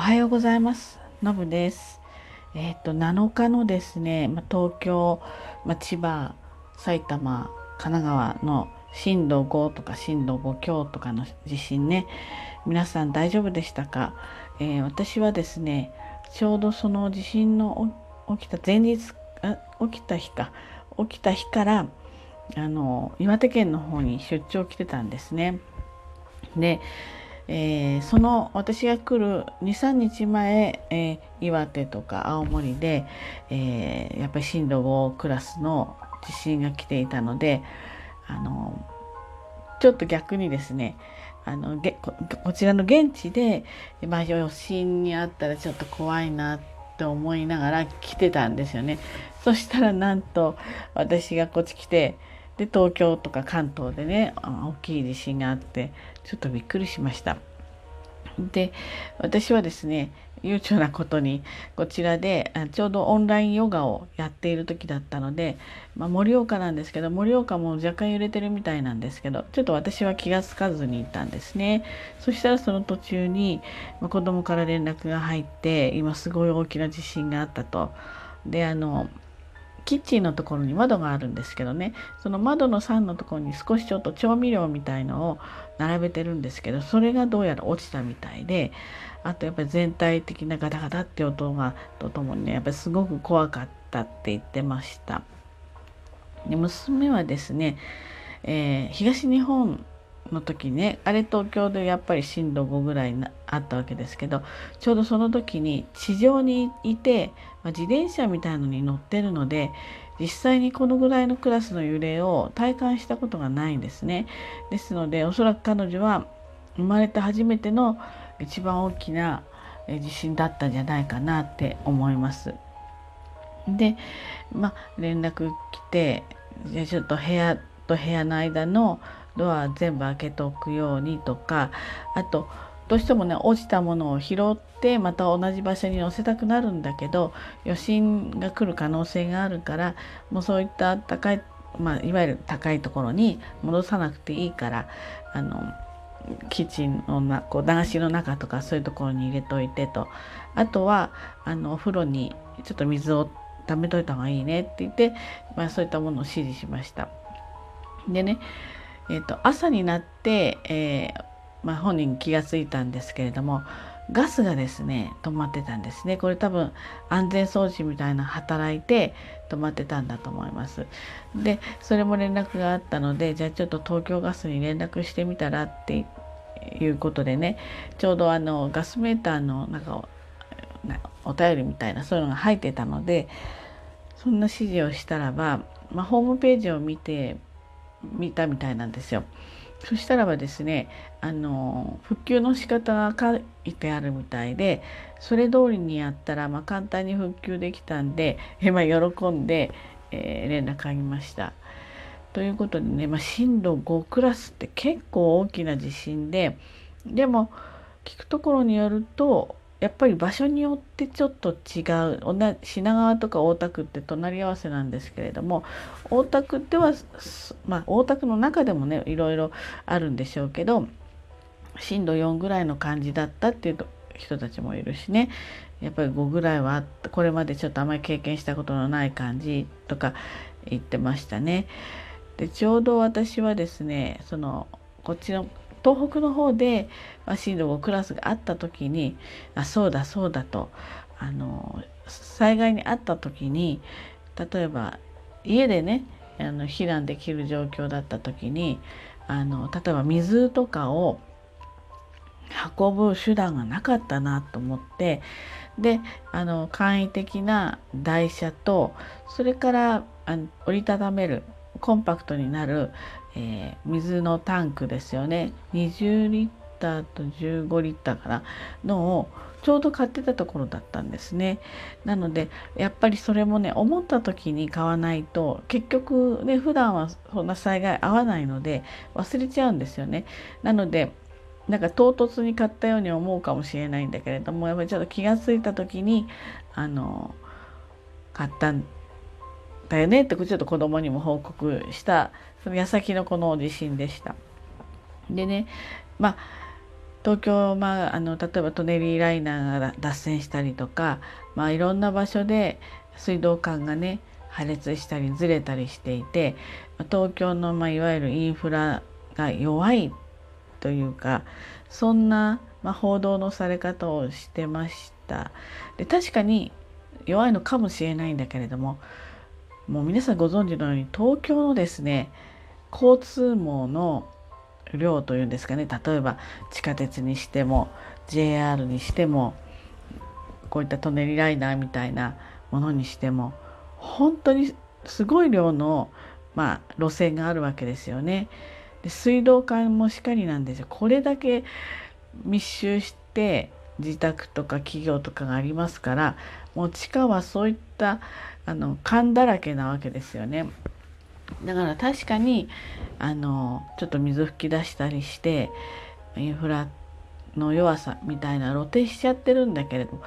はようございます。のぶです。えっ、ー、と7日のですね、ま東京、ま千葉、埼玉、神奈川の震度5とか震度5強とかの地震ね、皆さん大丈夫でしたか、えー、私はですね、ちょうどその地震の起きた前日起きた日か起きた日からあの岩手県の方に出張来てたんですね。でえー、その私が来る23日前、えー、岩手とか青森で、えー、やっぱり震度5クラスの地震が来ていたのであのちょっと逆にですねあのここちらの現地で、まあ、余震にあったらちょっと怖いなって思いながら来てたんですよね。そしたらなんと私がこっち来てで東京とか関東でね大きい地震があってちょっとびっくりしました。で私はですね悠長なことにこちらでちょうどオンラインヨガをやっている時だったので、まあ、盛岡なんですけど盛岡も若干揺れてるみたいなんですけどちょっと私は気が付かずにいたんですねそしたらその途中に、まあ、子供から連絡が入って今すごい大きな地震があったと。であのキッチンのところに窓があるんですけどねその窓の3のところに少しちょっと調味料みたいのを並べてるんですけどそれがどうやら落ちたみたいであとやっぱり全体的なガタガタって音がとともにねやっぱりすごく怖かったって言ってました。で娘はですね、えー、東日本の時ねあれ東京でやっぱり震度5ぐらいあったわけですけどちょうどその時に地上にいて、まあ、自転車みたいのに乗ってるので実際にこのぐらいのクラスの揺れを体感したことがないんですね。ですのでおそらく彼女は生まれて初めての一番大きな地震だったんじゃないかなって思います。でまあ連絡来てじゃあちょっと部屋と部屋の間のドア全部開けておくようにとかあとどうしてもね落ちたものを拾ってまた同じ場所に乗せたくなるんだけど余震が来る可能性があるからもうそういった高い、まあ、いわゆる高いところに戻さなくていいからあのキッチンのなこう流しの中とかそういうところに入れといてとあとはあのお風呂にちょっと水を溜めといた方がいいねって言って、まあ、そういったものを指示しました。でねえーと、朝になって、えー、まあ、本人気が付いたんですけれどもガスがですね止まってたんですね。これ多分安全装置みたいな働いて止まってたんだと思います。でそれも連絡があったのでじゃあちょっと東京ガスに連絡してみたらっていうことでねちょうどあのガスメーターのなんかお便りみたいなそういうのが入ってたのでそんな指示をしたらば、まあ、ホームページを見て見たみたいなんですよ。そしたらばですねあの復旧の仕方が書いてあるみたいでそれ通りにやったら、まあ、簡単に復旧できたんで、え まあ、喜んで、えー、連絡あげました。ということでね、まあ、震度5クラスって結構大きな地震ででも聞くところによるとやっぱり場所によってちょっと違う。品川とか大田区って隣り合わせなんですけれども大田区ではまあ大田区の中でもねいろいろあるんでしょうけど震度4ぐらいの感じだったっていう人たちもいるしね。やっぱり5ぐらいはこれまでちょっとあまり経験したことのない感じとか言ってましたね。でちょうど私はですねそのこっちの東北の方で震度5クラスがあった時にあそうだそうだとあの災害にあった時に例えば家でねあの避難できる状況だった時にあの例えば水とかを運ぶ手段がなかったなと思ってであの簡易的な台車とそれからあの折りたためるコンパクトになるえー、水のタンクですよね。20リッターと15リッターかな。のをちょうど買ってたところだったんですね。なのでやっぱりそれもね思った時に買わないと結局ね普段はそんな災害合わないので忘れちゃうんですよね。なのでなんか唐突に買ったように思うかもしれないんだけれどもやっぱりちょっと気が付いた時にあの買ったんだよねってちょっと子供にも報告したその矢先のこの地震でした。でねまあ東京、まあ、あの例えばトネリーライナーが脱線したりとか、まあ、いろんな場所で水道管がね破裂したりずれたりしていて東京の、まあ、いわゆるインフラが弱いというかそんな、まあ、報道のされ方をしてました。で確かに弱いのかもしれないんだけれどももう皆さんご存知のように東京のですね交通網の量というんですかね例えば地下鉄にしても JR にしてもこういったトネリライナーみたいなものにしても本当にすごい量の、まあ、路線があるわけですよね。で水道管もしかりなんですよ。これだけ密集して自宅とか企業とかがありますからもう地下はそういったたあの缶だらけなわけですよね。だから確かにあのちょっと水吹き出したりしてインフラの弱さみたいな露呈しちゃってるんだけれども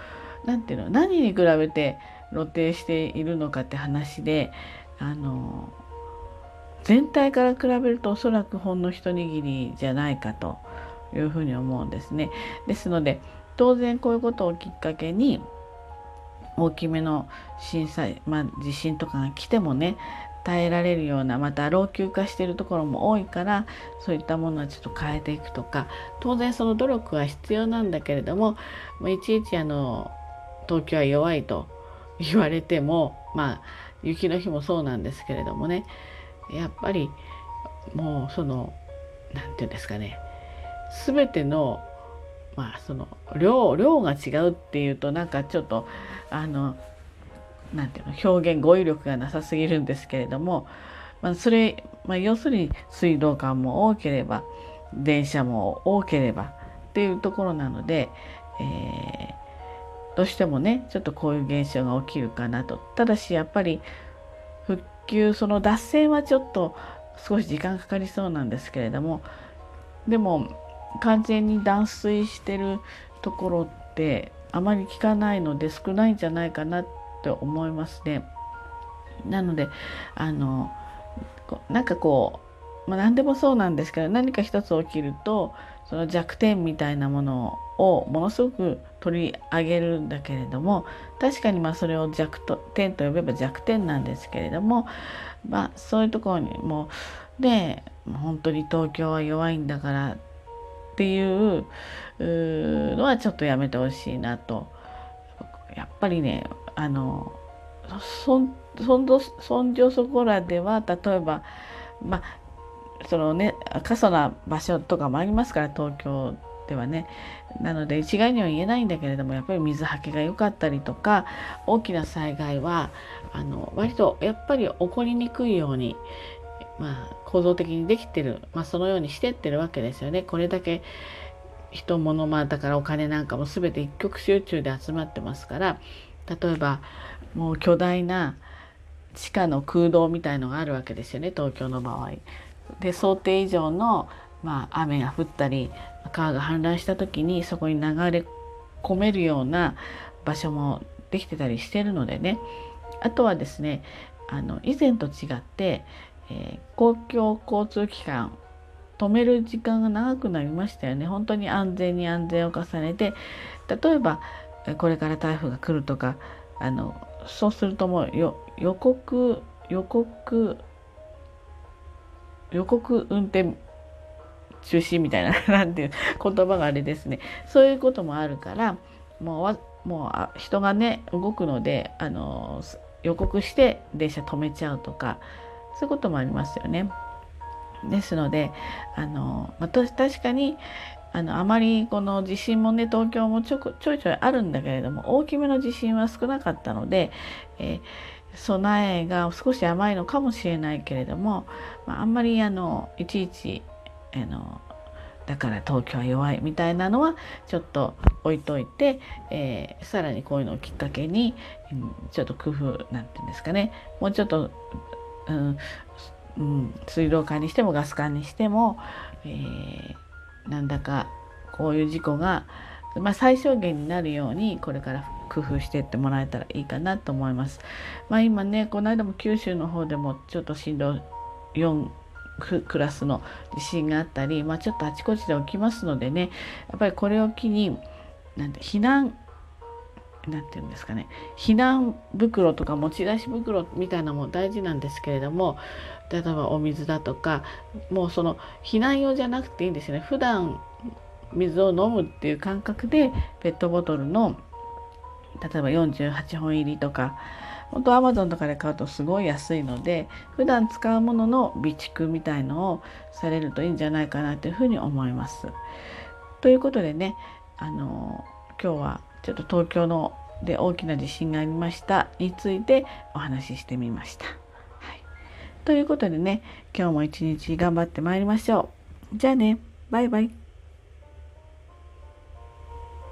何ていうの何に比べて露呈しているのかって話であの全体から比べるとおそらくほんの一握りじゃないかというふうに思うんですね。ですので当然こういうことをきっかけに大きめの震災、まあ、地震とかが来てもね耐えられるようなまた老朽化しているところも多いからそういったものはちょっと変えていくとか当然その努力は必要なんだけれどもいちいちあの東京は弱いと言われてもまあ雪の日もそうなんですけれどもねやっぱりもうその何て言うんですかね全てのまあその量量が違うっていうとなんかちょっとあのなていうの表現語彙力がなさすぎるんですけれども、まあ、それ、まあ、要するに水道管も多ければ電車も多ければっていうところなので、えー、どうしてもねちょっとこういう現象が起きるかなと。ただしやっぱり復旧その脱線はちょっと少し時間かかりそうなんですけれどもでも完全に断水してるところってあまり聞かないので少ないんじゃないかなって思いますね。なのであのなんかこう、まあ、何でもそうなんですけど何か一つ起きるとその弱点みたいなものをものすごく取り上げるんだけれども確かにまあそれを弱点と呼べば弱点なんですけれども、まあ、そういうところにもで本当に東京は弱いんだからっていうのはちょっとやめてほしいなとやっぱりねあのそんそんそんじょそこらでは例えばまあそのね過疎な場所とかもありますから東京ではねなので一概には言えないんだけれどもやっぱり水はけが良かったりとか大きな災害はあの割とやっぱり起こりにくいようにまあ、構造的にできてる、まあ、そのようにしてってるわけですよね。これだけ人物まあだからお金なんかも全て一極集中で集まってますから例えばもう巨大な地下の空洞みたいのがあるわけですよね東京の場合。で想定以上の、まあ、雨が降ったり川が氾濫した時にそこに流れ込めるような場所もできてたりしてるのでねあとはですねあの以前と違ってえー、公共交通機関止める時間が長くなりましたよね本当に安全に安全を重ねて例えばこれから台風が来るとかあのそうするともう予告予告予告運転中止みたいな なんていう言葉があれですねそういうこともあるからもうもう人がね動くのであの予告して電車止めちゃうとかそういうこともありますよね。ですのであの、ま、確かにあのあまりこの地震もね東京もちょちょいちょいあるんだけれども大きめの地震は少なかったので、えー、備えが少し甘いのかもしれないけれども、まあ、あんまりあのいちいちあのだから東京は弱いみたいなのはちょっと置いといて、えー、さらにこういうのをきっかけに、うん、ちょっと工夫なんていうんですかね。もうちょっとうんうん、水道管にしてもガス管にしても、えー、なんだかこういう事故が、まあ、最小限になるようにこれから工夫していってもらえたらいいかなと思います。まあ、今ねこの間も九州の方でもちょっと震度4クラスの地震があったり、まあ、ちょっとあちこちで起きますのでねやっぱりこれを機になんて避難なんて言うんですかね避難袋とか持ち出し袋みたいなのも大事なんですけれども例えばお水だとかもうその避難用じゃなくていいんですよね普段水を飲むっていう感覚でペットボトルの例えば48本入りとか本当アマゾンとかで買うとすごい安いので普段使うものの備蓄みたいのをされるといいんじゃないかなというふうに思います。ということでねあの今日はちょっと東京ので大きな地震がありましたについてお話ししてみました。はい、ということでね今日も一日頑張ってまいりましょう。じゃあねバイバイ。